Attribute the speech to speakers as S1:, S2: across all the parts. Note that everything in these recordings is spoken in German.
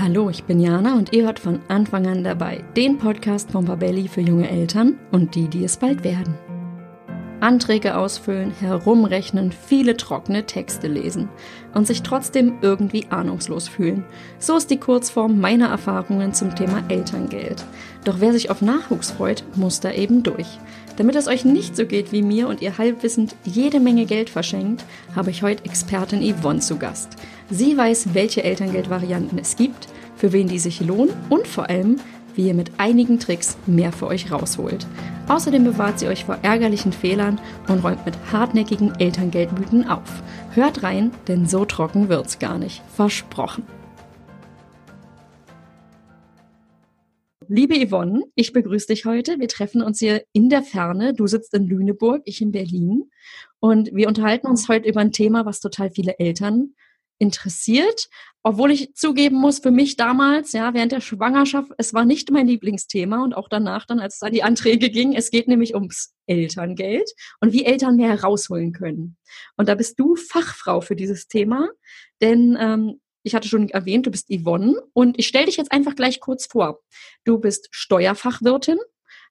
S1: Hallo, ich bin Jana und ihr hört von Anfang an dabei den Podcast von Babelli für junge Eltern und die, die es bald werden. Anträge ausfüllen, herumrechnen, viele trockene Texte lesen und sich trotzdem irgendwie ahnungslos fühlen. So ist die Kurzform meiner Erfahrungen zum Thema Elterngeld. Doch wer sich auf Nachwuchs freut, muss da eben durch. Damit es euch nicht so geht wie mir und ihr halbwissend jede Menge Geld verschenkt, habe ich heute Expertin Yvonne zu Gast. Sie weiß, welche Elterngeldvarianten es gibt, für wen die sich lohnen und vor allem, wie ihr mit einigen Tricks mehr für euch rausholt. Außerdem bewahrt sie euch vor ärgerlichen Fehlern und räumt mit hartnäckigen Elterngeldmythen auf. Hört rein, denn so trocken wird's gar nicht. Versprochen. Liebe Yvonne, ich begrüße dich heute. Wir treffen uns hier in der Ferne. Du sitzt in Lüneburg, ich in Berlin. Und wir unterhalten uns heute über ein Thema, was total viele Eltern interessiert. Obwohl ich zugeben muss, für mich damals, ja, während der Schwangerschaft, es war nicht mein Lieblingsthema und auch danach dann, als es an die Anträge ging. Es geht nämlich ums Elterngeld und wie Eltern mehr herausholen können. Und da bist du Fachfrau für dieses Thema, denn ähm, ich hatte schon erwähnt, du bist Yvonne und ich stelle dich jetzt einfach gleich kurz vor. Du bist Steuerfachwirtin,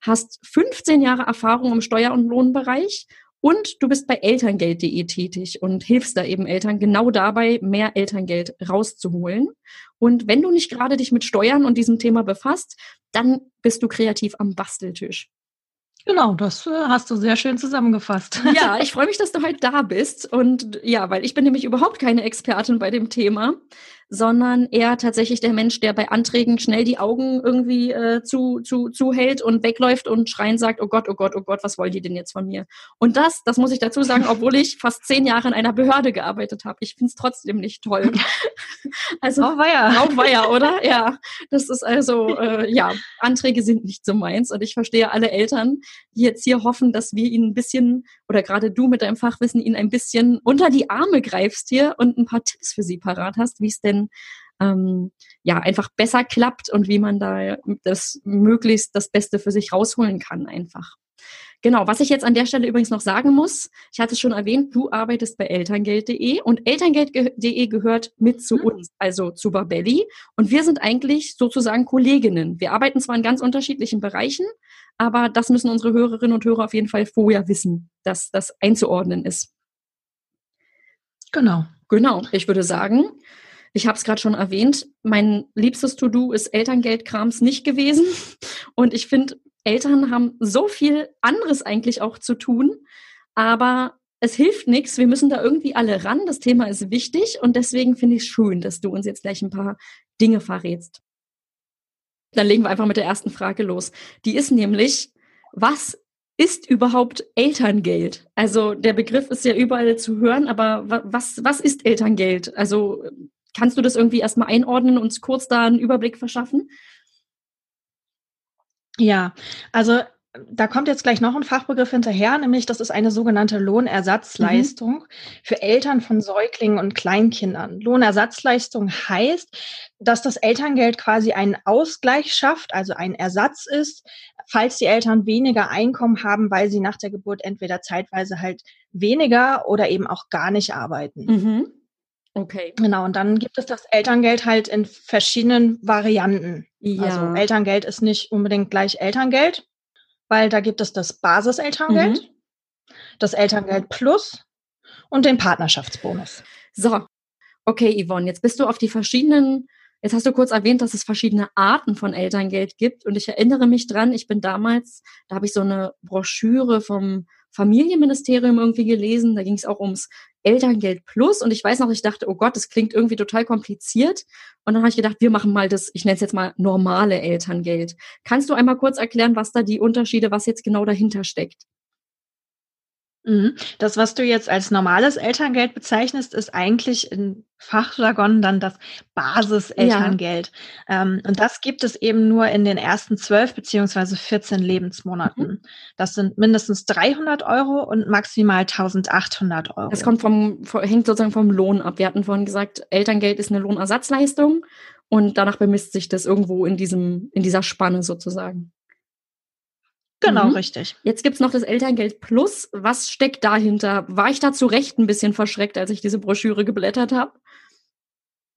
S1: hast 15 Jahre Erfahrung im Steuer- und Lohnbereich und du bist bei Elterngeld.de tätig und hilfst da eben Eltern genau dabei, mehr Elterngeld rauszuholen. Und wenn du nicht gerade dich mit Steuern und diesem Thema befasst, dann bist du kreativ am Basteltisch.
S2: Genau, das äh, hast du sehr schön zusammengefasst.
S1: Ja, ich freue mich, dass du heute da bist. Und ja, weil ich bin nämlich überhaupt keine Expertin bei dem Thema sondern eher tatsächlich der Mensch, der bei Anträgen schnell die Augen irgendwie äh, zu, zu, zuhält und wegläuft und schreien sagt, oh Gott, oh Gott, oh Gott, was wollen die denn jetzt von mir? Und das, das muss ich dazu sagen, obwohl ich fast zehn Jahre in einer Behörde gearbeitet habe. Ich finde es trotzdem nicht toll.
S2: also, oh weia.
S1: Oh weia, oder? Ja, das ist also, äh, ja, Anträge sind nicht so meins und ich verstehe alle Eltern, die jetzt hier hoffen, dass wir ihnen ein bisschen, oder gerade du mit deinem Fachwissen, ihnen ein bisschen unter die Arme greifst hier und ein paar Tipps für sie parat hast, wie es denn bisschen ähm, ja einfach besser klappt und wie man da das möglichst das Beste für sich rausholen kann einfach. Genau, was ich jetzt an der Stelle übrigens noch sagen muss, ich hatte es schon erwähnt, du arbeitest bei elterngeld.de und elterngeld.de gehört mit zu mhm. uns, also zu Babelli. Und wir sind eigentlich sozusagen Kolleginnen. Wir arbeiten zwar in ganz unterschiedlichen Bereichen, aber das müssen unsere Hörerinnen und Hörer auf jeden Fall vorher wissen, dass das einzuordnen ist.
S2: Genau.
S1: Genau, ich würde sagen, ich habe es gerade schon erwähnt, mein liebstes To-Do ist Elterngeldkrams nicht gewesen. Und ich finde, Eltern haben so viel anderes eigentlich auch zu tun, aber es hilft nichts. Wir müssen da irgendwie alle ran. Das Thema ist wichtig und deswegen finde ich es schön, dass du uns jetzt gleich ein paar Dinge verrätst. Dann legen wir einfach mit der ersten Frage los. Die ist nämlich, was ist überhaupt Elterngeld? Also der Begriff ist ja überall zu hören, aber was, was ist Elterngeld? Also Kannst du das irgendwie erstmal einordnen und uns kurz da einen Überblick verschaffen?
S2: Ja, also da kommt jetzt gleich noch ein Fachbegriff hinterher, nämlich das ist eine sogenannte Lohnersatzleistung mhm. für Eltern von Säuglingen und Kleinkindern. Lohnersatzleistung heißt, dass das Elterngeld quasi einen Ausgleich schafft, also ein Ersatz ist, falls die Eltern weniger Einkommen haben, weil sie nach der Geburt entweder zeitweise halt weniger oder eben auch gar nicht arbeiten. Mhm. Okay. Genau, und dann gibt es das Elterngeld halt in verschiedenen Varianten. Ja. Also Elterngeld ist nicht unbedingt gleich Elterngeld, weil da gibt es das Basiselterngeld, mhm. das Elterngeld Plus und den Partnerschaftsbonus.
S1: So, okay, Yvonne, jetzt bist du auf die verschiedenen, jetzt hast du kurz erwähnt, dass es verschiedene Arten von Elterngeld gibt und ich erinnere mich dran, ich bin damals, da habe ich so eine Broschüre vom Familienministerium irgendwie gelesen. Da ging es auch ums Elterngeld Plus. Und ich weiß noch, ich dachte, oh Gott, das klingt irgendwie total kompliziert. Und dann habe ich gedacht, wir machen mal das, ich nenne es jetzt mal normale Elterngeld. Kannst du einmal kurz erklären, was da die Unterschiede, was jetzt genau dahinter steckt?
S2: Mhm. Das, was du jetzt als normales Elterngeld bezeichnest, ist eigentlich in Fachjargon dann das Basiselterngeld. Ja. Ähm, und das gibt es eben nur in den ersten zwölf beziehungsweise 14 Lebensmonaten. Mhm. Das sind mindestens 300 Euro und maximal 1800 Euro.
S1: Das kommt vom, hängt sozusagen vom Lohn ab. Wir hatten vorhin gesagt, Elterngeld ist eine Lohnersatzleistung und danach bemisst sich das irgendwo in diesem, in dieser Spanne sozusagen.
S2: Genau, mhm. richtig.
S1: Jetzt gibt's noch das Elterngeld Plus. Was steckt dahinter? War ich da zu Recht ein bisschen verschreckt, als ich diese Broschüre geblättert habe?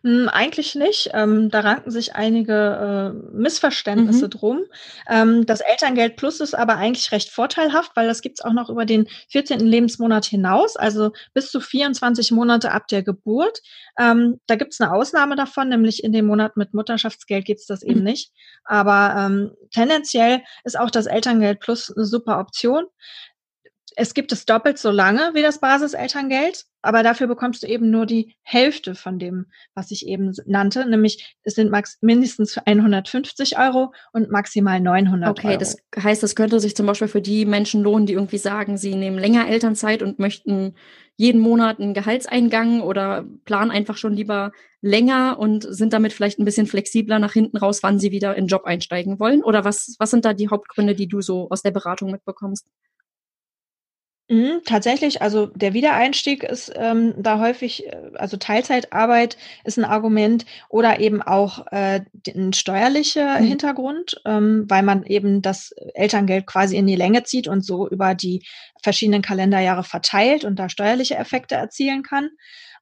S2: Hm, eigentlich nicht. Ähm, da ranken sich einige äh, Missverständnisse mhm. drum. Ähm, das Elterngeld Plus ist aber eigentlich recht vorteilhaft, weil das gibt's auch noch über den 14. Lebensmonat hinaus, also bis zu 24 Monate ab der Geburt. Ähm, da gibt's eine Ausnahme davon, nämlich in dem Monat mit Mutterschaftsgeld gibt's das mhm. eben nicht. Aber ähm, tendenziell ist auch das Elterngeld Plus eine super Option. Es gibt es doppelt so lange wie das Basiselterngeld, aber dafür bekommst du eben nur die Hälfte von dem, was ich eben nannte, nämlich es sind max mindestens 150 Euro und maximal 900
S1: okay,
S2: Euro.
S1: Okay, das heißt, das könnte sich zum Beispiel für die Menschen lohnen, die irgendwie sagen, sie nehmen länger Elternzeit und möchten jeden Monat einen Gehaltseingang oder planen einfach schon lieber länger und sind damit vielleicht ein bisschen flexibler nach hinten raus, wann sie wieder in den Job einsteigen wollen? Oder was, was sind da die Hauptgründe, die du so aus der Beratung mitbekommst?
S2: Mhm, tatsächlich, also der Wiedereinstieg ist ähm, da häufig, äh, also Teilzeitarbeit ist ein Argument oder eben auch äh, ein steuerlicher mhm. Hintergrund, ähm, weil man eben das Elterngeld quasi in die Länge zieht und so über die verschiedenen Kalenderjahre verteilt und da steuerliche Effekte erzielen kann.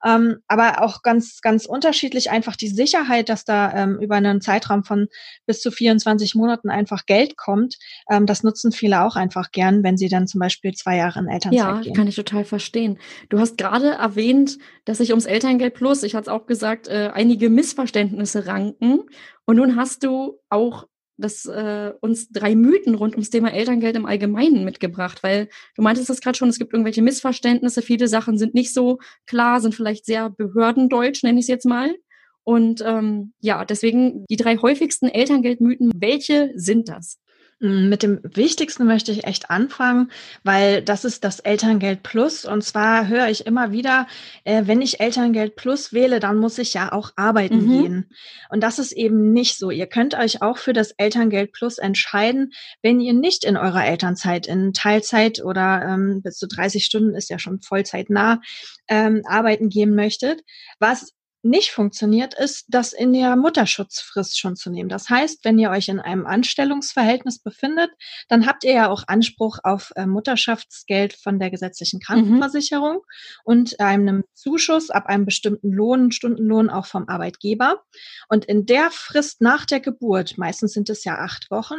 S2: Ähm, aber auch ganz, ganz unterschiedlich einfach die Sicherheit, dass da ähm, über einen Zeitraum von bis zu 24 Monaten einfach Geld kommt. Ähm, das nutzen viele auch einfach gern, wenn sie dann zum Beispiel zwei Jahre in Elternzeit
S1: ja,
S2: gehen.
S1: Ja, kann ich total verstehen. Du hast gerade erwähnt, dass sich ums Elterngeld Plus, ich hatte es auch gesagt, äh, einige Missverständnisse ranken. Und nun hast du auch das äh, uns drei Mythen rund ums Thema Elterngeld im Allgemeinen mitgebracht, weil du meintest das gerade schon, es gibt irgendwelche Missverständnisse, viele Sachen sind nicht so klar, sind vielleicht sehr behördendeutsch, nenne ich es jetzt mal. Und ähm, ja, deswegen die drei häufigsten Elterngeldmythen, welche sind das?
S2: Mm, mit dem Wichtigsten möchte ich echt anfangen, weil das ist das Elterngeld Plus. Und zwar höre ich immer wieder, äh, wenn ich Elterngeld Plus wähle, dann muss ich ja auch arbeiten mhm. gehen. Und das ist eben nicht so. Ihr könnt euch auch für das Elterngeld Plus entscheiden, wenn ihr nicht in eurer Elternzeit in Teilzeit oder ähm, bis zu 30 Stunden ist ja schon Vollzeit nah ähm, arbeiten gehen möchtet. Was nicht funktioniert, ist, das in der Mutterschutzfrist schon zu nehmen. Das heißt, wenn ihr euch in einem Anstellungsverhältnis befindet, dann habt ihr ja auch Anspruch auf äh, Mutterschaftsgeld von der gesetzlichen mhm. Krankenversicherung mhm. und einem Zuschuss ab einem bestimmten Lohn, Stundenlohn auch vom Arbeitgeber. Und in der Frist nach der Geburt, meistens sind es ja acht Wochen,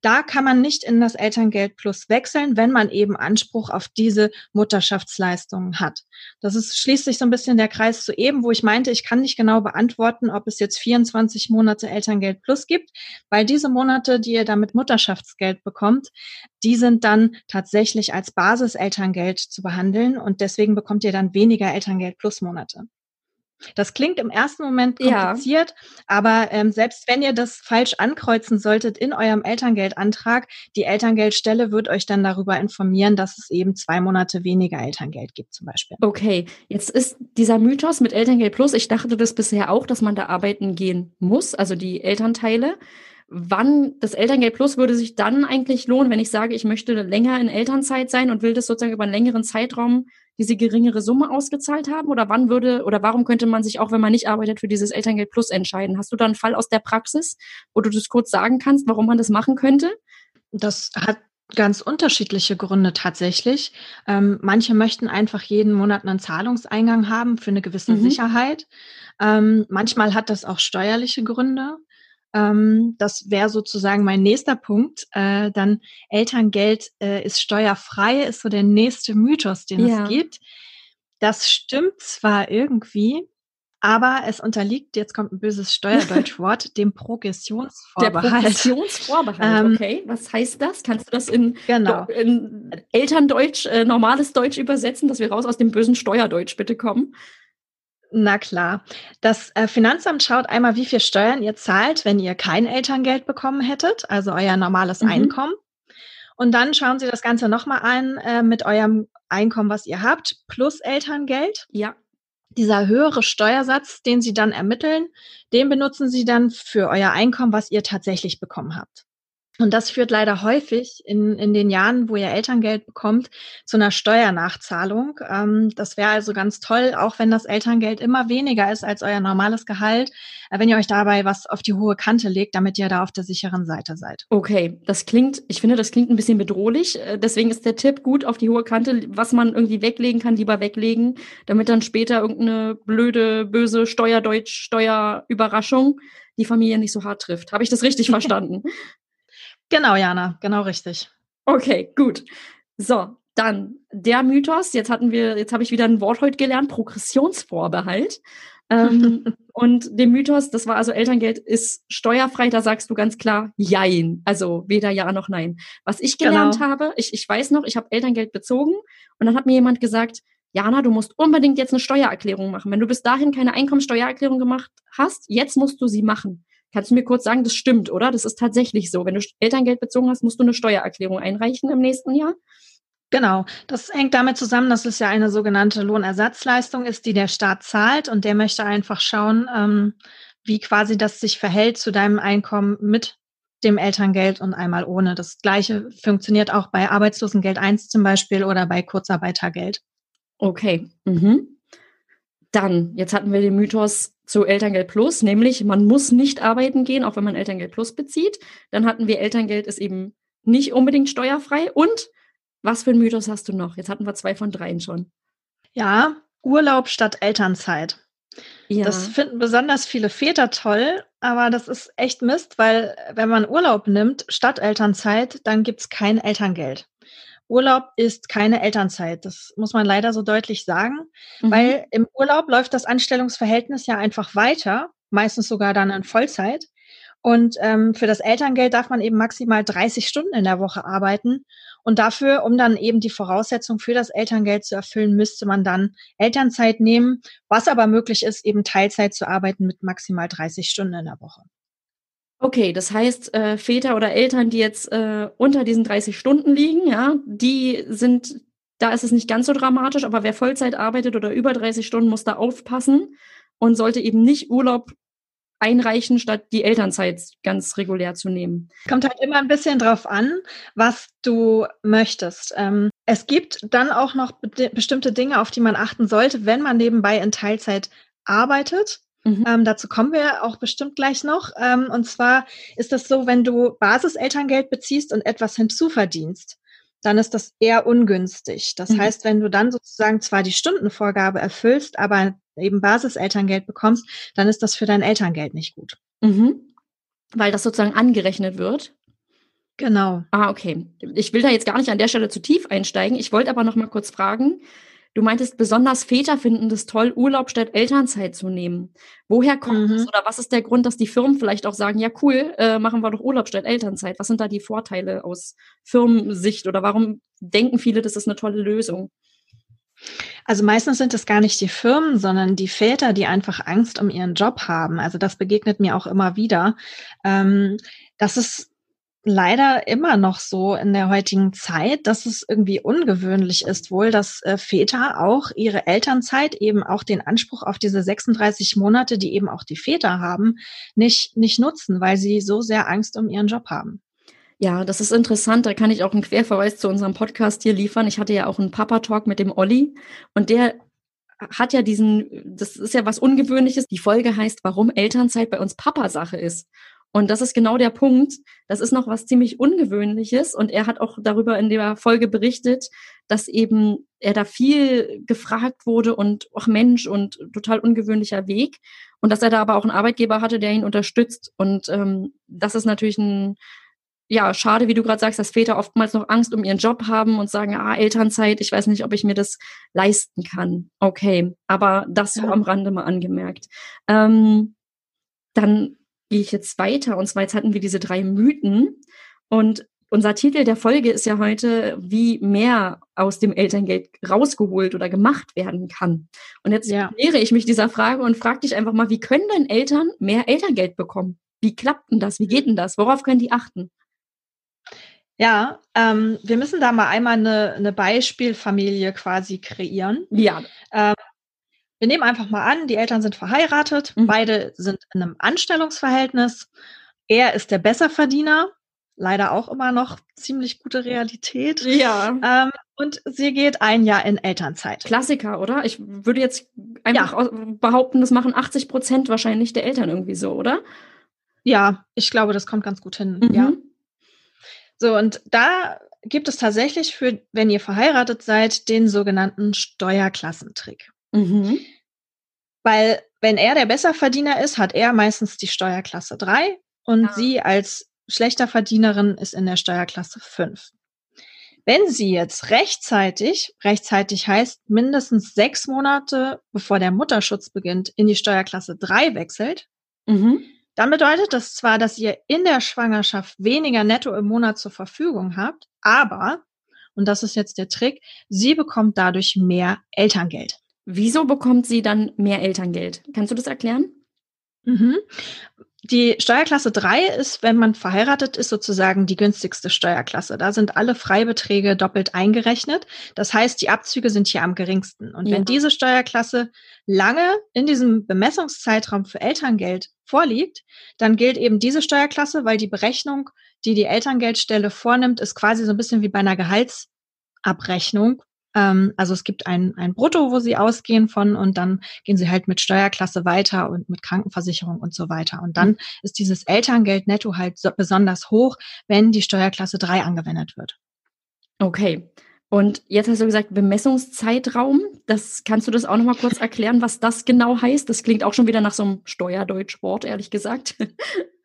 S2: da kann man nicht in das Elterngeld Plus wechseln, wenn man eben Anspruch auf diese Mutterschaftsleistungen hat. Das ist schließlich so ein bisschen der Kreis zu eben, wo ich meinte, ich kann nicht genau beantworten, ob es jetzt 24 Monate Elterngeld Plus gibt, weil diese Monate, die ihr damit Mutterschaftsgeld bekommt, die sind dann tatsächlich als Basiselterngeld zu behandeln und deswegen bekommt ihr dann weniger Elterngeld Plus Monate. Das klingt im ersten Moment kompliziert, ja. aber ähm, selbst wenn ihr das falsch ankreuzen solltet in eurem Elterngeldantrag, die Elterngeldstelle wird euch dann darüber informieren, dass es eben zwei Monate weniger Elterngeld gibt zum Beispiel.
S1: Okay, jetzt ist dieser Mythos mit Elterngeld Plus, ich dachte das bisher auch, dass man da arbeiten gehen muss, also die Elternteile wann das Elterngeld Plus würde sich dann eigentlich lohnen, wenn ich sage, ich möchte länger in Elternzeit sein und will das sozusagen über einen längeren Zeitraum diese geringere Summe ausgezahlt haben? Oder wann würde oder warum könnte man sich auch, wenn man nicht arbeitet, für dieses Elterngeld Plus entscheiden? Hast du da einen Fall aus der Praxis, wo du das kurz sagen kannst, warum man das machen könnte?
S2: Das hat ganz unterschiedliche Gründe tatsächlich. Ähm, manche möchten einfach jeden Monat einen Zahlungseingang haben für eine gewisse mhm. Sicherheit. Ähm, manchmal hat das auch steuerliche Gründe. Ähm, das wäre sozusagen mein nächster Punkt. Äh, dann Elterngeld äh, ist steuerfrei, ist so der nächste Mythos, den ja. es gibt. Das stimmt zwar irgendwie, aber es unterliegt, jetzt kommt ein böses Steuerdeutschwort, dem Progressionsvorbehalt. Der
S1: Progressionsvorbehalt, ähm, okay. Was heißt das? Kannst du das in, genau. in Elterndeutsch, äh, normales Deutsch übersetzen, dass wir raus aus dem bösen Steuerdeutsch bitte kommen?
S2: Na klar. Das äh, Finanzamt schaut einmal, wie viel Steuern ihr zahlt, wenn ihr kein Elterngeld bekommen hättet, also euer normales mhm. Einkommen. Und dann schauen sie das Ganze nochmal an äh, mit eurem Einkommen, was ihr habt, plus Elterngeld.
S1: Ja.
S2: Dieser höhere Steuersatz, den sie dann ermitteln, den benutzen sie dann für euer Einkommen, was ihr tatsächlich bekommen habt. Und das führt leider häufig in, in den Jahren, wo ihr Elterngeld bekommt, zu einer Steuernachzahlung. Ähm, das wäre also ganz toll, auch wenn das Elterngeld immer weniger ist als euer normales Gehalt, äh, wenn ihr euch dabei was auf die hohe Kante legt, damit ihr da auf der sicheren Seite seid.
S1: Okay, das klingt, ich finde, das klingt ein bisschen bedrohlich. Äh, deswegen ist der Tipp gut auf die hohe Kante, was man irgendwie weglegen kann, lieber weglegen, damit dann später irgendeine blöde, böse Steuerdeutsch, Steuerüberraschung die Familie nicht so hart trifft. Habe ich das richtig verstanden?
S2: Genau, Jana, genau richtig.
S1: Okay, gut. So, dann der Mythos. Jetzt hatten wir, jetzt habe ich wieder ein Wort heute gelernt, Progressionsvorbehalt. ähm, und dem Mythos, das war also Elterngeld ist steuerfrei, da sagst du ganz klar Jein. Also weder Ja noch Nein. Was ich gelernt genau. habe, ich, ich weiß noch, ich habe Elterngeld bezogen und dann hat mir jemand gesagt, Jana, du musst unbedingt jetzt eine Steuererklärung machen. Wenn du bis dahin keine Einkommensteuererklärung gemacht hast, jetzt musst du sie machen. Kannst du mir kurz sagen, das stimmt, oder? Das ist tatsächlich so. Wenn du Elterngeld bezogen hast, musst du eine Steuererklärung einreichen im nächsten Jahr?
S2: Genau, das hängt damit zusammen, dass es ja eine sogenannte Lohnersatzleistung ist, die der Staat zahlt und der möchte einfach schauen, ähm, wie quasi das sich verhält zu deinem Einkommen mit dem Elterngeld und einmal ohne. Das gleiche funktioniert auch bei Arbeitslosengeld 1 zum Beispiel oder bei Kurzarbeitergeld.
S1: Okay. Mhm. Dann, jetzt hatten wir den Mythos zu Elterngeld Plus, nämlich man muss nicht arbeiten gehen, auch wenn man Elterngeld Plus bezieht. Dann hatten wir Elterngeld ist eben nicht unbedingt steuerfrei. Und was für ein Mythos hast du noch? Jetzt hatten wir zwei von dreien schon.
S2: Ja, Urlaub statt Elternzeit. Ja. Das finden besonders viele Väter toll, aber das ist echt Mist, weil wenn man Urlaub nimmt statt Elternzeit, dann gibt es kein Elterngeld. Urlaub ist keine Elternzeit. Das muss man leider so deutlich sagen, mhm. weil im Urlaub läuft das Anstellungsverhältnis ja einfach weiter, meistens sogar dann in Vollzeit. Und ähm, für das Elterngeld darf man eben maximal 30 Stunden in der Woche arbeiten. Und dafür, um dann eben die Voraussetzung für das Elterngeld zu erfüllen, müsste man dann Elternzeit nehmen, was aber möglich ist, eben Teilzeit zu arbeiten mit maximal 30 Stunden in der Woche.
S1: Okay, das heißt, äh, Väter oder Eltern, die jetzt äh, unter diesen 30 Stunden liegen, ja, die sind, da ist es nicht ganz so dramatisch, aber wer Vollzeit arbeitet oder über 30 Stunden, muss da aufpassen und sollte eben nicht Urlaub einreichen, statt die Elternzeit ganz regulär zu nehmen.
S2: Kommt halt immer ein bisschen drauf an, was du möchtest. Ähm, es gibt dann auch noch be bestimmte Dinge, auf die man achten sollte, wenn man nebenbei in Teilzeit arbeitet. Mhm. Ähm, dazu kommen wir auch bestimmt gleich noch. Ähm, und zwar ist das so, wenn du Basiselterngeld beziehst und etwas hinzuverdienst, dann ist das eher ungünstig. Das mhm. heißt, wenn du dann sozusagen zwar die Stundenvorgabe erfüllst, aber eben Basiselterngeld bekommst, dann ist das für dein Elterngeld nicht gut.
S1: Mhm. Weil das sozusagen angerechnet wird.
S2: Genau.
S1: Ah, okay. Ich will da jetzt gar nicht an der Stelle zu tief einsteigen. Ich wollte aber noch mal kurz fragen, Du meintest, besonders Väter finden es toll, Urlaub statt Elternzeit zu nehmen. Woher kommt mhm. das oder was ist der Grund, dass die Firmen vielleicht auch sagen, ja cool, äh, machen wir doch Urlaub statt Elternzeit? Was sind da die Vorteile aus Firmensicht oder warum denken viele, das ist eine tolle Lösung?
S2: Also meistens sind es gar nicht die Firmen, sondern die Väter, die einfach Angst um ihren Job haben. Also das begegnet mir auch immer wieder. Ähm, das ist leider immer noch so in der heutigen Zeit, dass es irgendwie ungewöhnlich ist wohl, dass äh, Väter auch ihre Elternzeit eben auch den Anspruch auf diese 36 Monate, die eben auch die Väter haben, nicht, nicht nutzen, weil sie so sehr Angst um ihren Job haben.
S1: Ja, das ist interessant. Da kann ich auch einen Querverweis zu unserem Podcast hier liefern. Ich hatte ja auch einen Papa-Talk mit dem Olli und der hat ja diesen, das ist ja was Ungewöhnliches. Die Folge heißt, warum Elternzeit bei uns Papa-Sache ist. Und das ist genau der Punkt. Das ist noch was ziemlich Ungewöhnliches. Und er hat auch darüber in der Folge berichtet, dass eben er da viel gefragt wurde und ach Mensch und total ungewöhnlicher Weg. Und dass er da aber auch einen Arbeitgeber hatte, der ihn unterstützt. Und ähm, das ist natürlich ein, ja, schade, wie du gerade sagst, dass Väter oftmals noch Angst um ihren Job haben und sagen, ah, Elternzeit, ich weiß nicht, ob ich mir das leisten kann. Okay, aber das ja. so am Rande mal angemerkt. Ähm, dann gehe ich jetzt weiter. Und zwar jetzt hatten wir diese drei Mythen. Und unser Titel der Folge ist ja heute, wie mehr aus dem Elterngeld rausgeholt oder gemacht werden kann. Und jetzt ja. nähere ich mich dieser Frage und frage dich einfach mal, wie können denn Eltern mehr Elterngeld bekommen? Wie klappt denn das? Wie geht denn das? Worauf können die achten?
S2: Ja, ähm, wir müssen da mal einmal eine, eine Beispielfamilie quasi kreieren.
S1: Ja.
S2: Ähm, wir nehmen einfach mal an, die Eltern sind verheiratet, mhm. beide sind in einem Anstellungsverhältnis. Er ist der Besserverdiener, leider auch immer noch ziemlich gute Realität.
S1: Ja.
S2: Ähm, und sie geht ein Jahr in Elternzeit.
S1: Klassiker, oder? Ich würde jetzt einfach ja. behaupten, das machen 80 Prozent wahrscheinlich der Eltern irgendwie so, oder?
S2: Ja, ich glaube, das kommt ganz gut hin. Mhm. Ja. So, und da gibt es tatsächlich für, wenn ihr verheiratet seid, den sogenannten Steuerklassentrick. Mhm. Weil wenn er der Besserverdiener ist, hat er meistens die Steuerklasse 3 und ja. sie als schlechter Verdienerin ist in der Steuerklasse 5. Wenn sie jetzt rechtzeitig, rechtzeitig heißt mindestens sechs Monate bevor der Mutterschutz beginnt, in die Steuerklasse 3 wechselt, mhm. dann bedeutet das zwar, dass ihr in der Schwangerschaft weniger netto im Monat zur Verfügung habt, aber, und das ist jetzt der Trick, sie bekommt dadurch mehr Elterngeld.
S1: Wieso bekommt sie dann mehr Elterngeld? Kannst du das erklären?
S2: Mhm. Die Steuerklasse 3 ist, wenn man verheiratet ist, sozusagen die günstigste Steuerklasse. Da sind alle Freibeträge doppelt eingerechnet. Das heißt, die Abzüge sind hier am geringsten. Und ja. wenn diese Steuerklasse lange in diesem Bemessungszeitraum für Elterngeld vorliegt, dann gilt eben diese Steuerklasse, weil die Berechnung, die die Elterngeldstelle vornimmt, ist quasi so ein bisschen wie bei einer Gehaltsabrechnung. Ähm, also es gibt ein, ein Brutto, wo sie ausgehen von und dann gehen sie halt mit Steuerklasse weiter und mit Krankenversicherung und so weiter. Und dann mhm. ist dieses Elterngeld netto halt so besonders hoch, wenn die Steuerklasse 3 angewendet wird.
S1: Okay. Und jetzt hast du gesagt, Bemessungszeitraum. Das kannst du das auch noch mal kurz erklären, was das genau heißt? Das klingt auch schon wieder nach so einem Steuerdeutschwort, ehrlich gesagt.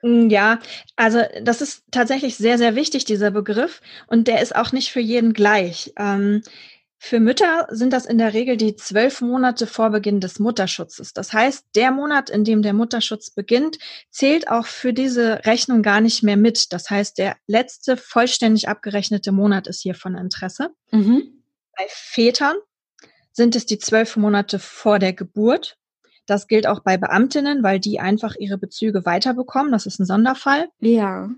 S2: Mm, ja, also das ist tatsächlich sehr, sehr wichtig, dieser Begriff. Und der ist auch nicht für jeden gleich. Ähm, für Mütter sind das in der Regel die zwölf Monate vor Beginn des Mutterschutzes. Das heißt, der Monat, in dem der Mutterschutz beginnt, zählt auch für diese Rechnung gar nicht mehr mit. Das heißt, der letzte vollständig abgerechnete Monat ist hier von Interesse. Mhm. Bei Vätern sind es die zwölf Monate vor der Geburt. Das gilt auch bei Beamtinnen, weil die einfach ihre Bezüge weiterbekommen. Das ist ein Sonderfall.
S1: Ja.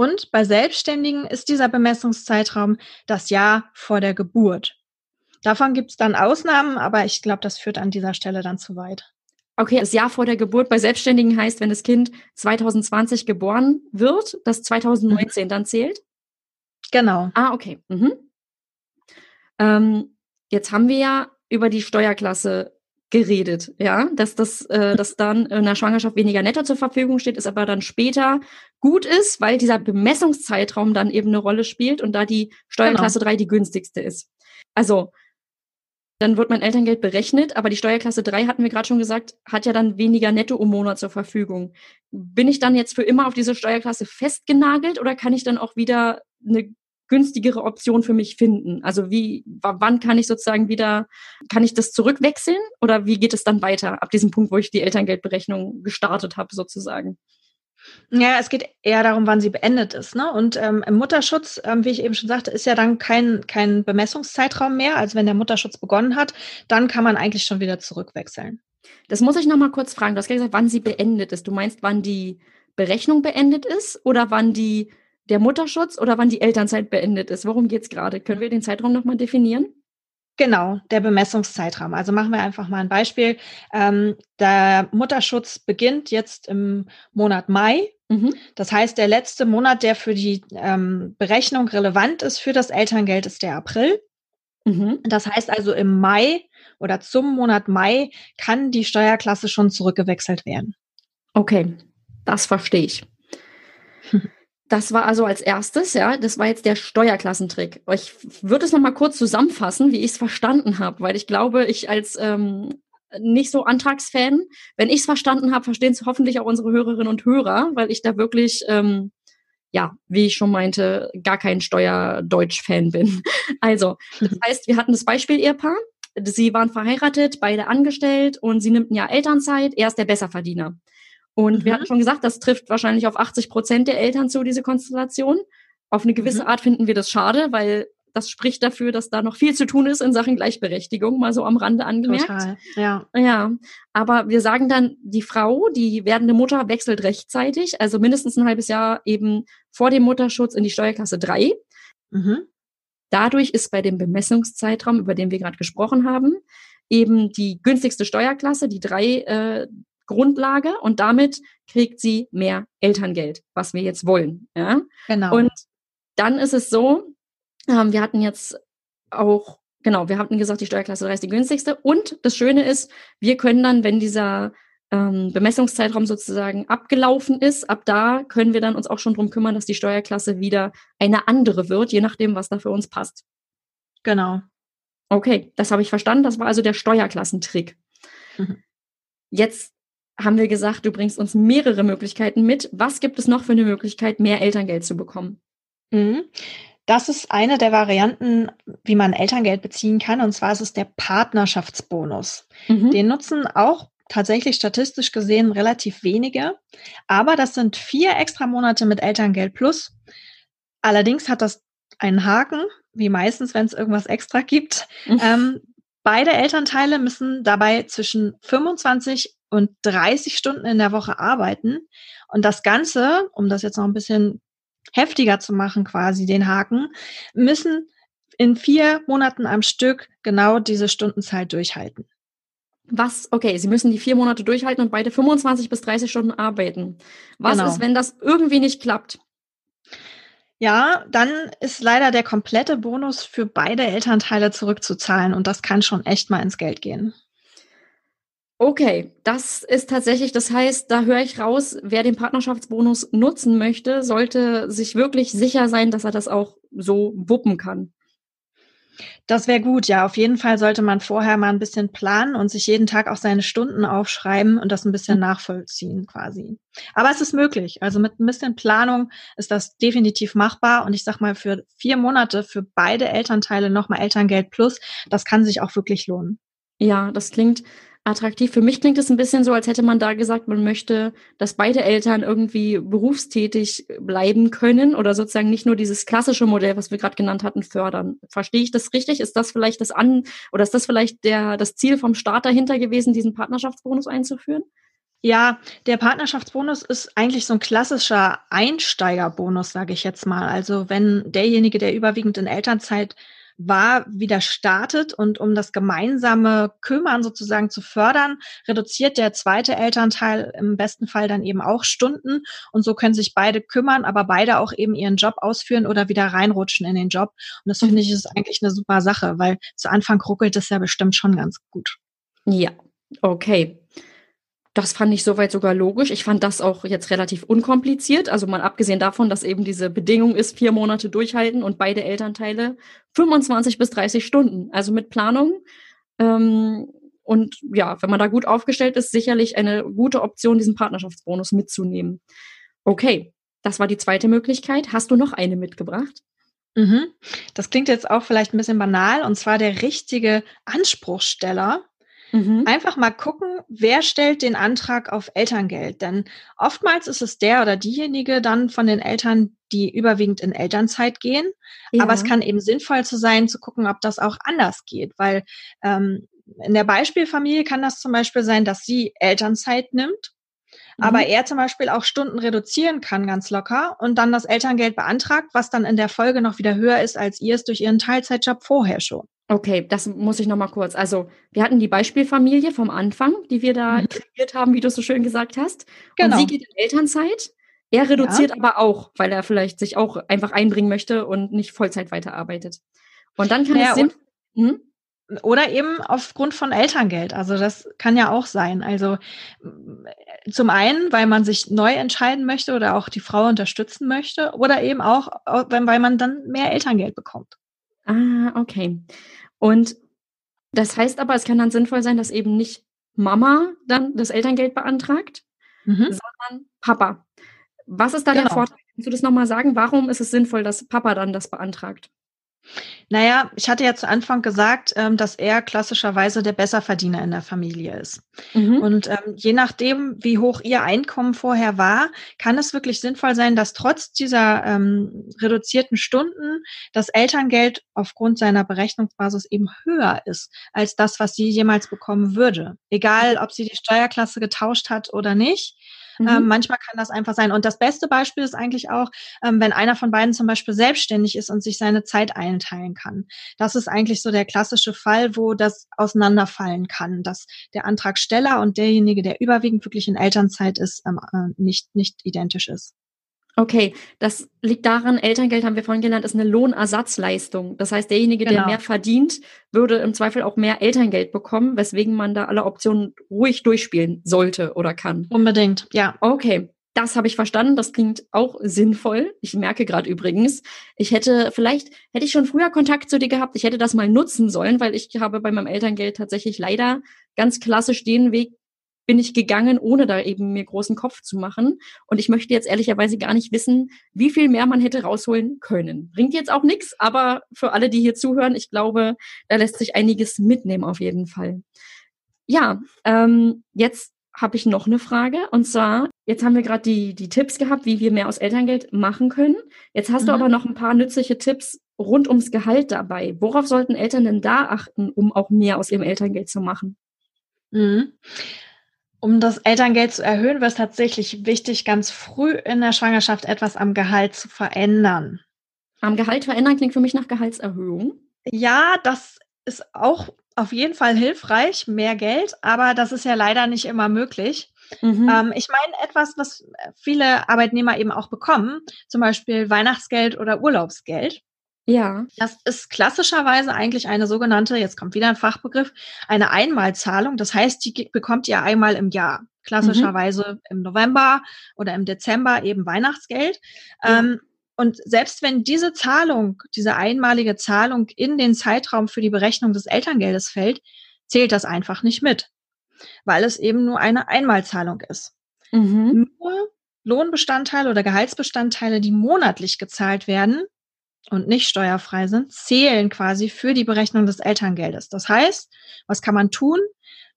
S2: Und bei Selbstständigen ist dieser Bemessungszeitraum das Jahr vor der Geburt. Davon gibt es dann Ausnahmen, aber ich glaube, das führt an dieser Stelle dann zu weit.
S1: Okay, das Jahr vor der Geburt bei Selbstständigen heißt, wenn das Kind 2020 geboren wird, das 2019 mhm. dann zählt?
S2: Genau.
S1: Ah, okay. Mhm. Ähm, jetzt haben wir ja über die Steuerklasse geredet, ja, dass das, äh, dass dann in der Schwangerschaft weniger netto zur Verfügung steht, ist aber dann später gut ist, weil dieser Bemessungszeitraum dann eben eine Rolle spielt und da die Steuerklasse genau. 3 die günstigste ist. Also dann wird mein Elterngeld berechnet, aber die Steuerklasse 3, hatten wir gerade schon gesagt, hat ja dann weniger netto im Monat zur Verfügung. Bin ich dann jetzt für immer auf diese Steuerklasse festgenagelt oder kann ich dann auch wieder eine günstigere Option für mich finden? Also wie, wann kann ich sozusagen wieder, kann ich das zurückwechseln oder wie geht es dann weiter ab diesem Punkt, wo ich die Elterngeldberechnung gestartet habe sozusagen?
S2: Ja, es geht eher darum, wann sie beendet ist. Ne? Und ähm, im Mutterschutz, ähm, wie ich eben schon sagte, ist ja dann kein, kein Bemessungszeitraum mehr. als wenn der Mutterschutz begonnen hat, dann kann man eigentlich schon wieder zurückwechseln.
S1: Das muss ich noch mal kurz fragen. Du hast gesagt, wann sie beendet ist. Du meinst, wann die Berechnung beendet ist oder wann die der Mutterschutz oder wann die Elternzeit beendet ist. Worum geht es gerade? Können wir den Zeitraum nochmal definieren?
S2: Genau, der Bemessungszeitraum. Also machen wir einfach mal ein Beispiel. Ähm, der Mutterschutz beginnt jetzt im Monat Mai. Mhm. Das heißt, der letzte Monat, der für die ähm, Berechnung relevant ist für das Elterngeld, ist der April. Mhm. Das heißt also, im Mai oder zum Monat Mai kann die Steuerklasse schon zurückgewechselt werden.
S1: Okay, das verstehe ich. Das war also als erstes, ja, das war jetzt der Steuerklassentrick. Ich würde es nochmal kurz zusammenfassen, wie ich es verstanden habe, weil ich glaube, ich als ähm, nicht so Antragsfan, wenn ich es verstanden habe, verstehen es hoffentlich auch unsere Hörerinnen und Hörer, weil ich da wirklich, ähm, ja, wie ich schon meinte, gar kein Steuerdeutsch-Fan bin. Also, das heißt, wir hatten das Beispiel Ehepaar. Sie waren verheiratet, beide angestellt und sie nimmt ein Jahr Elternzeit. Er ist der Besserverdiener. Und mhm. wir hatten schon gesagt, das trifft wahrscheinlich auf 80 Prozent der Eltern zu, diese Konstellation. Auf eine gewisse mhm. Art finden wir das schade, weil das spricht dafür, dass da noch viel zu tun ist in Sachen Gleichberechtigung, mal so am Rande angemerkt. Total,
S2: ja.
S1: Ja, aber wir sagen dann, die Frau, die werdende Mutter wechselt rechtzeitig, also mindestens ein halbes Jahr eben vor dem Mutterschutz in die Steuerklasse 3. Mhm. Dadurch ist bei dem Bemessungszeitraum, über den wir gerade gesprochen haben, eben die günstigste Steuerklasse, die 3, äh, Grundlage und damit kriegt sie mehr Elterngeld, was wir jetzt wollen. Ja? Genau. Und dann ist es so, ähm, wir hatten jetzt auch, genau, wir hatten gesagt, die Steuerklasse 3 ist die günstigste. Und das Schöne ist, wir können dann, wenn dieser ähm, Bemessungszeitraum sozusagen abgelaufen ist, ab da können wir dann uns auch schon drum kümmern, dass die Steuerklasse wieder eine andere wird, je nachdem, was da für uns passt.
S2: Genau.
S1: Okay, das habe ich verstanden. Das war also der Steuerklassentrick. Mhm. Jetzt haben wir gesagt, du bringst uns mehrere Möglichkeiten mit. Was gibt es noch für eine Möglichkeit, mehr Elterngeld zu bekommen?
S2: Mhm. Das ist eine der Varianten, wie man Elterngeld beziehen kann. Und zwar ist es der Partnerschaftsbonus. Mhm. Den nutzen auch tatsächlich statistisch gesehen relativ wenige. Aber das sind vier extra Monate mit Elterngeld plus. Allerdings hat das einen Haken, wie meistens, wenn es irgendwas extra gibt. Mhm. Ähm, beide Elternteile müssen dabei zwischen 25 und 30 Stunden in der Woche arbeiten. Und das Ganze, um das jetzt noch ein bisschen heftiger zu machen, quasi den Haken, müssen in vier Monaten am Stück genau diese Stundenzeit durchhalten.
S1: Was, okay, Sie müssen die vier Monate durchhalten und beide 25 bis 30 Stunden arbeiten. Was genau. ist, wenn das irgendwie nicht klappt?
S2: Ja, dann ist leider der komplette Bonus für beide Elternteile zurückzuzahlen und das kann schon echt mal ins Geld gehen.
S1: Okay, das ist tatsächlich, das heißt, da höre ich raus, wer den Partnerschaftsbonus nutzen möchte, sollte sich wirklich sicher sein, dass er das auch so wuppen kann.
S2: Das wäre gut, ja. Auf jeden Fall sollte man vorher mal ein bisschen planen und sich jeden Tag auch seine Stunden aufschreiben und das ein bisschen mhm. nachvollziehen quasi. Aber es ist möglich. Also mit ein bisschen Planung ist das definitiv machbar. Und ich sag mal, für vier Monate für beide Elternteile nochmal Elterngeld plus, das kann sich auch wirklich lohnen.
S1: Ja, das klingt attraktiv. Für mich klingt es ein bisschen so, als hätte man da gesagt, man möchte, dass beide Eltern irgendwie berufstätig bleiben können oder sozusagen nicht nur dieses klassische Modell, was wir gerade genannt hatten, fördern. Verstehe ich das richtig? Ist das vielleicht das an oder ist das vielleicht der das Ziel vom Staat dahinter gewesen, diesen Partnerschaftsbonus einzuführen?
S2: Ja, der Partnerschaftsbonus ist eigentlich so ein klassischer Einsteigerbonus, sage ich jetzt mal. Also wenn derjenige, der überwiegend in Elternzeit war, wieder startet und um das gemeinsame Kümmern sozusagen zu fördern, reduziert der zweite Elternteil im besten Fall dann eben auch Stunden und so können sich beide kümmern, aber beide auch eben ihren Job ausführen oder wieder reinrutschen in den Job. Und das finde ich ist eigentlich eine super Sache, weil zu Anfang ruckelt es ja bestimmt schon ganz gut.
S1: Ja, okay. Das fand ich soweit sogar logisch. Ich fand das auch jetzt relativ unkompliziert. Also mal abgesehen davon, dass eben diese Bedingung ist, vier Monate durchhalten und beide Elternteile 25 bis 30 Stunden. Also mit Planung. Ähm, und ja, wenn man da gut aufgestellt ist, sicherlich eine gute Option, diesen Partnerschaftsbonus mitzunehmen. Okay, das war die zweite Möglichkeit. Hast du noch eine mitgebracht?
S2: Mhm. Das klingt jetzt auch vielleicht ein bisschen banal, und zwar der richtige Anspruchsteller Mhm. Einfach mal gucken, wer stellt den Antrag auf Elterngeld. Denn oftmals ist es der oder diejenige dann von den Eltern, die überwiegend in Elternzeit gehen. Ja. Aber es kann eben sinnvoll zu sein, zu gucken, ob das auch anders geht. Weil ähm, in der Beispielfamilie kann das zum Beispiel sein, dass sie Elternzeit nimmt aber mhm. er zum Beispiel auch Stunden reduzieren kann ganz locker und dann das Elterngeld beantragt, was dann in der Folge noch wieder höher ist, als ihr es durch ihren Teilzeitjob vorher schon.
S1: Okay, das muss ich nochmal kurz. Also, wir hatten die Beispielfamilie vom Anfang, die wir da mhm. kreiert haben, wie du so schön gesagt hast. Genau. Und sie geht in Elternzeit. Er reduziert ja. aber auch, weil er vielleicht sich auch einfach einbringen möchte und nicht Vollzeit weiterarbeitet. Und dann kann naja, es Sinn. Hm?
S2: Oder eben aufgrund von Elterngeld. Also das kann ja auch sein. Also zum einen, weil man sich neu entscheiden möchte oder auch die Frau unterstützen möchte, oder eben auch, weil man dann mehr Elterngeld bekommt.
S1: Ah, okay. Und das heißt aber, es kann dann sinnvoll sein, dass eben nicht Mama dann das Elterngeld beantragt, mhm. sondern Papa. Was ist da genau. der Vorteil? Kannst du das nochmal sagen? Warum ist es sinnvoll, dass Papa dann das beantragt?
S2: Naja, ich hatte ja zu Anfang gesagt, ähm, dass er klassischerweise der Besserverdiener in der Familie ist. Mhm. Und ähm, je nachdem, wie hoch ihr Einkommen vorher war, kann es wirklich sinnvoll sein, dass trotz dieser ähm, reduzierten Stunden das Elterngeld aufgrund seiner Berechnungsbasis eben höher ist als das, was sie jemals bekommen würde. Egal, ob sie die Steuerklasse getauscht hat oder nicht. Mhm. Ähm, manchmal kann das einfach sein. Und das beste Beispiel ist eigentlich auch, ähm, wenn einer von beiden zum Beispiel selbstständig ist und sich seine Zeit einteilen kann. Das ist eigentlich so der klassische Fall, wo das auseinanderfallen kann, dass der Antragsteller und derjenige, der überwiegend wirklich in Elternzeit ist, ähm, äh, nicht, nicht identisch ist.
S1: Okay, das liegt daran, Elterngeld haben wir vorhin genannt, ist eine Lohnersatzleistung. Das heißt, derjenige, genau. der mehr verdient, würde im Zweifel auch mehr Elterngeld bekommen, weswegen man da alle Optionen ruhig durchspielen sollte oder kann.
S2: Unbedingt, ja.
S1: Okay, das habe ich verstanden. Das klingt auch sinnvoll. Ich merke gerade übrigens, ich hätte vielleicht hätte ich schon früher Kontakt zu dir gehabt. Ich hätte das mal nutzen sollen, weil ich habe bei meinem Elterngeld tatsächlich leider ganz klassisch den Weg bin ich gegangen, ohne da eben mir großen Kopf zu machen. Und ich möchte jetzt ehrlicherweise gar nicht wissen, wie viel mehr man hätte rausholen können. Bringt jetzt auch nichts, aber für alle, die hier zuhören, ich glaube, da lässt sich einiges mitnehmen auf jeden Fall. Ja, ähm, jetzt habe ich noch eine Frage. Und zwar, jetzt haben wir gerade die, die Tipps gehabt, wie wir mehr aus Elterngeld machen können. Jetzt hast mhm. du aber noch ein paar nützliche Tipps rund ums Gehalt dabei. Worauf sollten Eltern denn da achten, um auch mehr aus ihrem Elterngeld zu machen?
S2: Mhm. Um das Elterngeld zu erhöhen, wäre es tatsächlich wichtig, ganz früh in der Schwangerschaft etwas am Gehalt zu verändern.
S1: Am Gehalt verändern klingt für mich nach Gehaltserhöhung.
S2: Ja, das ist auch auf jeden Fall hilfreich, mehr Geld, aber das ist ja leider nicht immer möglich. Mhm. Ähm, ich meine etwas, was viele Arbeitnehmer eben auch bekommen, zum Beispiel Weihnachtsgeld oder Urlaubsgeld.
S1: Ja.
S2: Das ist klassischerweise eigentlich eine sogenannte, jetzt kommt wieder ein Fachbegriff, eine Einmalzahlung. Das heißt, die bekommt ihr einmal im Jahr. Klassischerweise mhm. im November oder im Dezember eben Weihnachtsgeld. Ja. Ähm, und selbst wenn diese Zahlung, diese einmalige Zahlung in den Zeitraum für die Berechnung des Elterngeldes fällt, zählt das einfach nicht mit, weil es eben nur eine Einmalzahlung ist. Mhm. Nur Lohnbestandteile oder Gehaltsbestandteile, die monatlich gezahlt werden, und nicht steuerfrei sind, zählen quasi für die Berechnung des Elterngeldes. Das heißt, was kann man tun?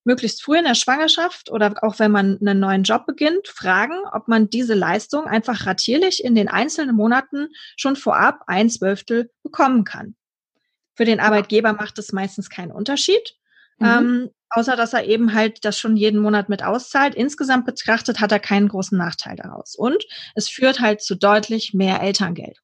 S2: Möglichst früh in der Schwangerschaft oder auch wenn man einen neuen Job beginnt, fragen, ob man diese Leistung einfach ratierlich in den einzelnen Monaten schon vorab ein Zwölftel bekommen kann. Für den Arbeitgeber macht es meistens keinen Unterschied, mhm. ähm, außer dass er eben halt das schon jeden Monat mit auszahlt. Insgesamt betrachtet hat er keinen großen Nachteil daraus. Und es führt halt zu deutlich mehr Elterngeld.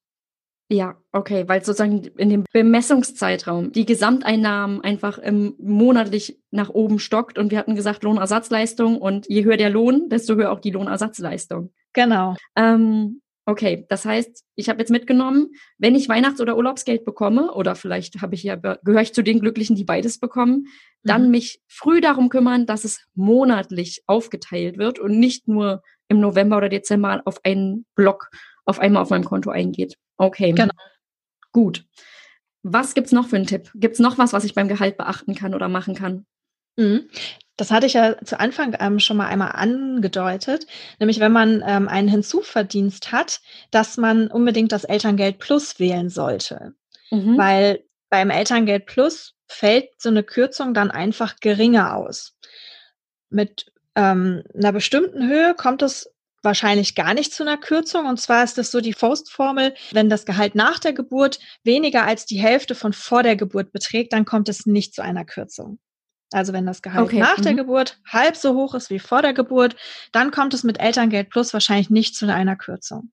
S1: Ja, okay, weil sozusagen in dem Bemessungszeitraum die Gesamteinnahmen einfach im, monatlich nach oben stockt und wir hatten gesagt Lohnersatzleistung und je höher der Lohn, desto höher auch die Lohnersatzleistung.
S2: Genau.
S1: Ähm, okay, das heißt, ich habe jetzt mitgenommen, wenn ich Weihnachts- oder Urlaubsgeld bekomme oder vielleicht habe ich ja gehöre ich zu den Glücklichen, die beides bekommen, dann mhm. mich früh darum kümmern, dass es monatlich aufgeteilt wird und nicht nur im November oder Dezember auf einen Block auf einmal auf meinem Konto eingeht. Okay. Genau. Gut. Was gibt's noch für einen Tipp? Gibt's noch was, was ich beim Gehalt beachten kann oder machen kann?
S2: Mhm. Das hatte ich ja zu Anfang ähm, schon mal einmal angedeutet, nämlich wenn man ähm, einen Hinzuverdienst hat, dass man unbedingt das Elterngeld Plus wählen sollte. Mhm. Weil beim Elterngeld Plus fällt so eine Kürzung dann einfach geringer aus. Mit ähm, einer bestimmten Höhe kommt es wahrscheinlich gar nicht zu einer Kürzung. Und zwar ist das so die Faustformel, wenn das Gehalt nach der Geburt weniger als die Hälfte von vor der Geburt beträgt, dann kommt es nicht zu einer Kürzung. Also wenn das Gehalt okay. nach mhm. der Geburt halb so hoch ist wie vor der Geburt, dann kommt es mit Elterngeld Plus wahrscheinlich nicht zu einer Kürzung.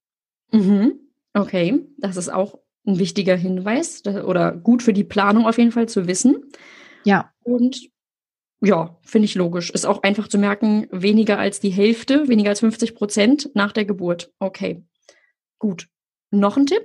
S1: Mhm. Okay, das ist auch ein wichtiger Hinweis oder gut für die Planung auf jeden Fall zu wissen.
S2: Ja.
S1: Und ja, finde ich logisch. Ist auch einfach zu merken, weniger als die Hälfte, weniger als 50 Prozent nach der Geburt. Okay, gut. Noch ein Tipp?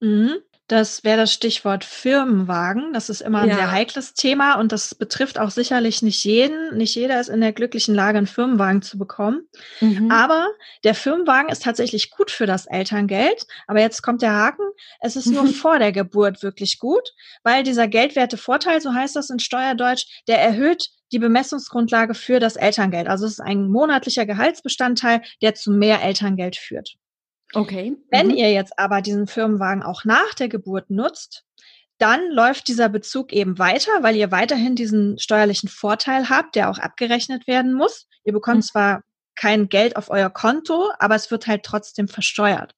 S2: Mhm. Das wäre das Stichwort Firmenwagen. Das ist immer ein ja. sehr heikles Thema und das betrifft auch sicherlich nicht jeden. Nicht jeder ist in der glücklichen Lage, einen Firmenwagen zu bekommen. Mhm. Aber der Firmenwagen ist tatsächlich gut für das Elterngeld. Aber jetzt kommt der Haken. Es ist nur vor der Geburt wirklich gut, weil dieser Geldwertevorteil, so heißt das in Steuerdeutsch, der erhöht die Bemessungsgrundlage für das Elterngeld. Also es ist ein monatlicher Gehaltsbestandteil, der zu mehr Elterngeld führt.
S1: Okay.
S2: Wenn mhm. ihr jetzt aber diesen Firmenwagen auch nach der Geburt nutzt, dann läuft dieser Bezug eben weiter, weil ihr weiterhin diesen steuerlichen Vorteil habt, der auch abgerechnet werden muss. Ihr bekommt mhm. zwar kein Geld auf euer Konto, aber es wird halt trotzdem versteuert.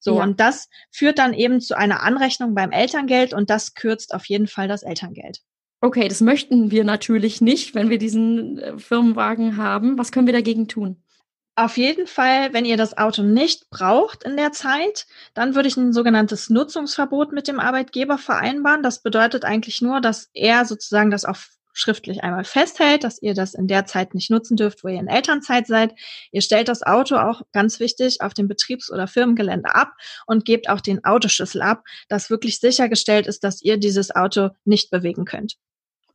S2: So, ja. und das führt dann eben zu einer Anrechnung beim Elterngeld und das kürzt auf jeden Fall das Elterngeld.
S1: Okay, das möchten wir natürlich nicht, wenn wir diesen äh, Firmenwagen haben. Was können wir dagegen tun?
S2: Auf jeden Fall, wenn ihr das Auto nicht braucht in der Zeit, dann würde ich ein sogenanntes Nutzungsverbot mit dem Arbeitgeber vereinbaren. Das bedeutet eigentlich nur, dass er sozusagen das auf schriftlich einmal festhält, dass ihr das in der Zeit nicht nutzen dürft, wo ihr in Elternzeit seid. Ihr stellt das Auto auch ganz wichtig auf dem Betriebs- oder Firmengelände ab und gebt auch den Autoschlüssel ab, dass wirklich sichergestellt ist, dass ihr dieses Auto nicht bewegen könnt.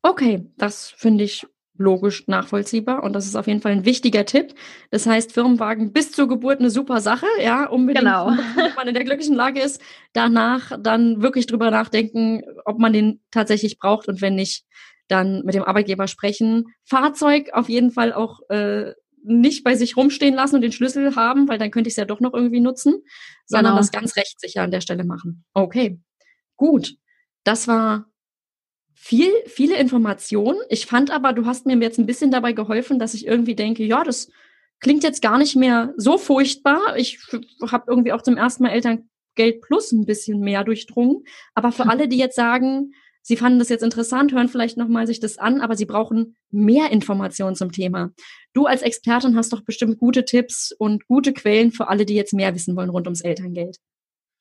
S1: Okay, das finde ich logisch nachvollziehbar und das ist auf jeden Fall ein wichtiger Tipp. Das heißt, Firmenwagen bis zur Geburt eine super Sache, ja, unbedingt,
S2: genau.
S1: wenn man in der glücklichen Lage ist, danach dann wirklich drüber nachdenken, ob man den tatsächlich braucht und wenn nicht, dann mit dem Arbeitgeber sprechen. Fahrzeug auf jeden Fall auch äh, nicht bei sich rumstehen lassen und den Schlüssel haben, weil dann könnte ich es ja doch noch irgendwie nutzen, sondern genau. das ganz rechtssicher an der Stelle machen. Okay, gut. Das war viel, viele Informationen. Ich fand aber, du hast mir jetzt ein bisschen dabei geholfen, dass ich irgendwie denke, ja, das klingt jetzt gar nicht mehr so furchtbar. Ich habe irgendwie auch zum ersten Mal Elterngeld Plus ein bisschen mehr durchdrungen. Aber für alle, die jetzt sagen, sie fanden das jetzt interessant, hören vielleicht nochmal sich das an, aber sie brauchen mehr Informationen zum Thema. Du als Expertin hast doch bestimmt gute Tipps und gute Quellen für alle, die jetzt mehr wissen wollen rund ums Elterngeld.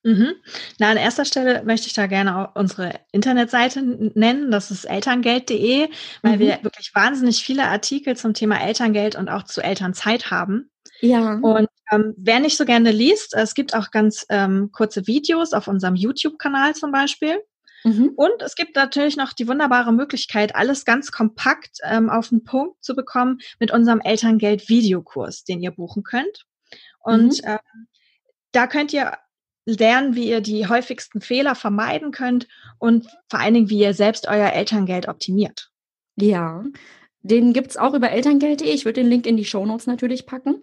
S2: Mhm. Na, an erster Stelle möchte ich da gerne auch unsere Internetseite nennen. Das ist elterngeld.de, weil mhm. wir wirklich wahnsinnig viele Artikel zum Thema Elterngeld und auch zu Elternzeit haben. Ja. Und ähm, wer nicht so gerne liest, es gibt auch ganz ähm, kurze Videos auf unserem YouTube-Kanal zum Beispiel. Mhm. Und es gibt natürlich noch die wunderbare Möglichkeit, alles ganz kompakt ähm, auf den Punkt zu bekommen mit unserem Elterngeld-Videokurs, den ihr buchen könnt. Und mhm. ähm, da könnt ihr lernen, wie ihr die häufigsten Fehler vermeiden könnt und vor allen Dingen, wie ihr selbst euer Elterngeld optimiert.
S1: Ja, den gibt's auch über elterngeld.de. Ich würde den Link in die Shownotes natürlich packen.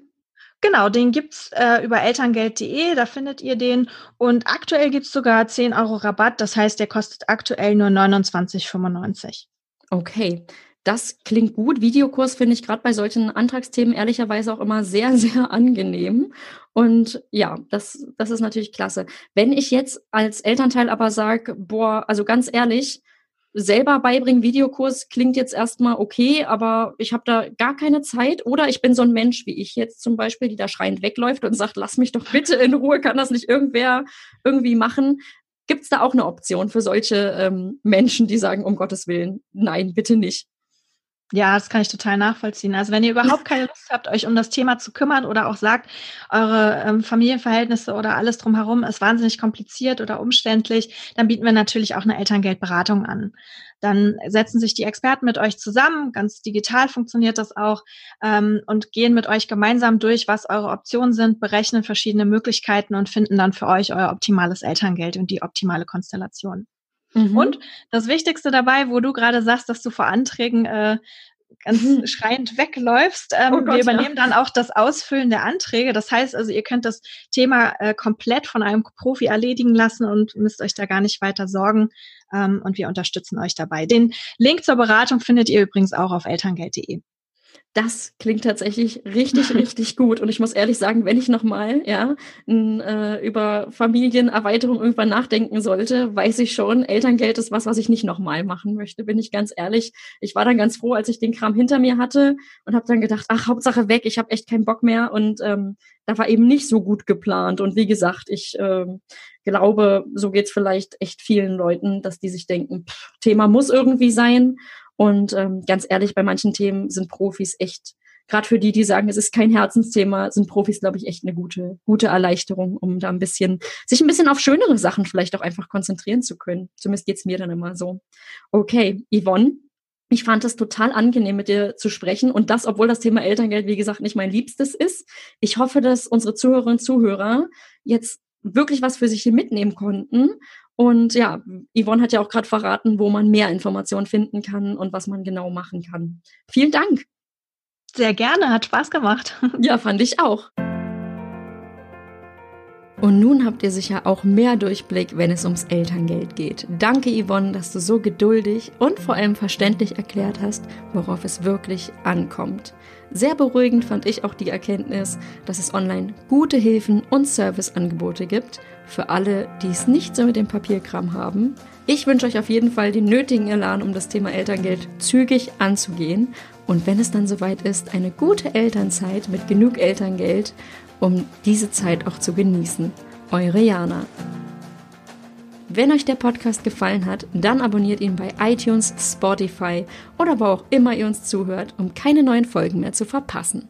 S2: Genau, den gibt's äh, über elterngeld.de, da findet ihr den. Und aktuell gibt's sogar 10 Euro Rabatt, das heißt, der kostet aktuell nur 29,95.
S1: Okay, das klingt gut. Videokurs finde ich gerade bei solchen Antragsthemen ehrlicherweise auch immer sehr, sehr angenehm. Und ja, das, das ist natürlich klasse. Wenn ich jetzt als Elternteil aber sage, boah, also ganz ehrlich, selber beibringen, Videokurs klingt jetzt erstmal okay, aber ich habe da gar keine Zeit. Oder ich bin so ein Mensch wie ich jetzt zum Beispiel, die da schreiend wegläuft und sagt, lass mich doch bitte in Ruhe, kann das nicht irgendwer irgendwie machen. Gibt es da auch eine Option für solche ähm, Menschen, die sagen, um Gottes Willen, nein, bitte nicht?
S2: Ja, das kann ich total nachvollziehen. Also wenn ihr überhaupt keine Lust habt, euch um das Thema zu kümmern oder auch sagt, eure ähm, Familienverhältnisse oder alles drumherum ist wahnsinnig kompliziert oder umständlich, dann bieten wir natürlich auch eine Elterngeldberatung an. Dann setzen sich die Experten mit euch zusammen, ganz digital funktioniert das auch, ähm, und gehen mit euch gemeinsam durch, was eure Optionen sind, berechnen verschiedene Möglichkeiten und finden dann für euch euer optimales Elterngeld und die optimale Konstellation. Mhm. Und das Wichtigste dabei, wo du gerade sagst, dass du vor Anträgen äh, ganz mhm. schreiend wegläufst. Ähm, oh Gott, wir übernehmen ja. dann auch das Ausfüllen der Anträge. Das heißt also, ihr könnt das Thema äh, komplett von einem Profi erledigen lassen und müsst euch da gar nicht weiter sorgen. Ähm, und wir unterstützen euch dabei. Den Link zur Beratung findet ihr übrigens auch auf elterngeld.de
S1: das klingt tatsächlich richtig, richtig gut. Und ich muss ehrlich sagen, wenn ich nochmal ja, n, äh, über Familienerweiterung irgendwann nachdenken sollte, weiß ich schon, Elterngeld ist was, was ich nicht nochmal machen möchte, bin ich ganz ehrlich. Ich war dann ganz froh, als ich den Kram hinter mir hatte und habe dann gedacht, ach, Hauptsache weg, ich habe echt keinen Bock mehr. Und ähm, da war eben nicht so gut geplant. Und wie gesagt, ich ähm, glaube, so geht's vielleicht echt vielen Leuten, dass die sich denken, pff, Thema muss irgendwie sein. Und ähm, ganz ehrlich, bei manchen Themen sind Profis echt, gerade für die, die sagen, es ist kein Herzensthema, sind Profis, glaube ich, echt eine gute, gute Erleichterung, um da ein bisschen, sich ein bisschen auf schönere Sachen vielleicht auch einfach konzentrieren zu können. Zumindest geht's mir dann immer so. Okay, Yvonne, ich fand es total angenehm, mit dir zu sprechen und das, obwohl das Thema Elterngeld, wie gesagt, nicht mein Liebstes ist. Ich hoffe, dass unsere Zuhörerinnen und Zuhörer jetzt wirklich was für sich hier mitnehmen konnten und ja, Yvonne hat ja auch gerade verraten, wo man mehr Informationen finden kann und was man genau machen kann. Vielen Dank.
S2: Sehr gerne, hat Spaß gemacht.
S1: Ja, fand ich auch. Und nun habt ihr sicher auch mehr Durchblick, wenn es ums Elterngeld geht. Danke, Yvonne, dass du so geduldig und vor allem verständlich erklärt hast, worauf es wirklich ankommt. Sehr beruhigend fand ich auch die Erkenntnis, dass es online gute Hilfen und Serviceangebote gibt für alle, die es nicht so mit dem Papierkram haben. Ich wünsche euch auf jeden Fall den nötigen Elan, um das Thema Elterngeld zügig anzugehen und wenn es dann soweit ist, eine gute Elternzeit mit genug Elterngeld, um diese Zeit auch zu genießen. Eure Jana. Wenn euch der Podcast gefallen hat, dann abonniert ihn bei iTunes, Spotify oder wo auch immer ihr uns zuhört, um keine neuen Folgen mehr zu verpassen.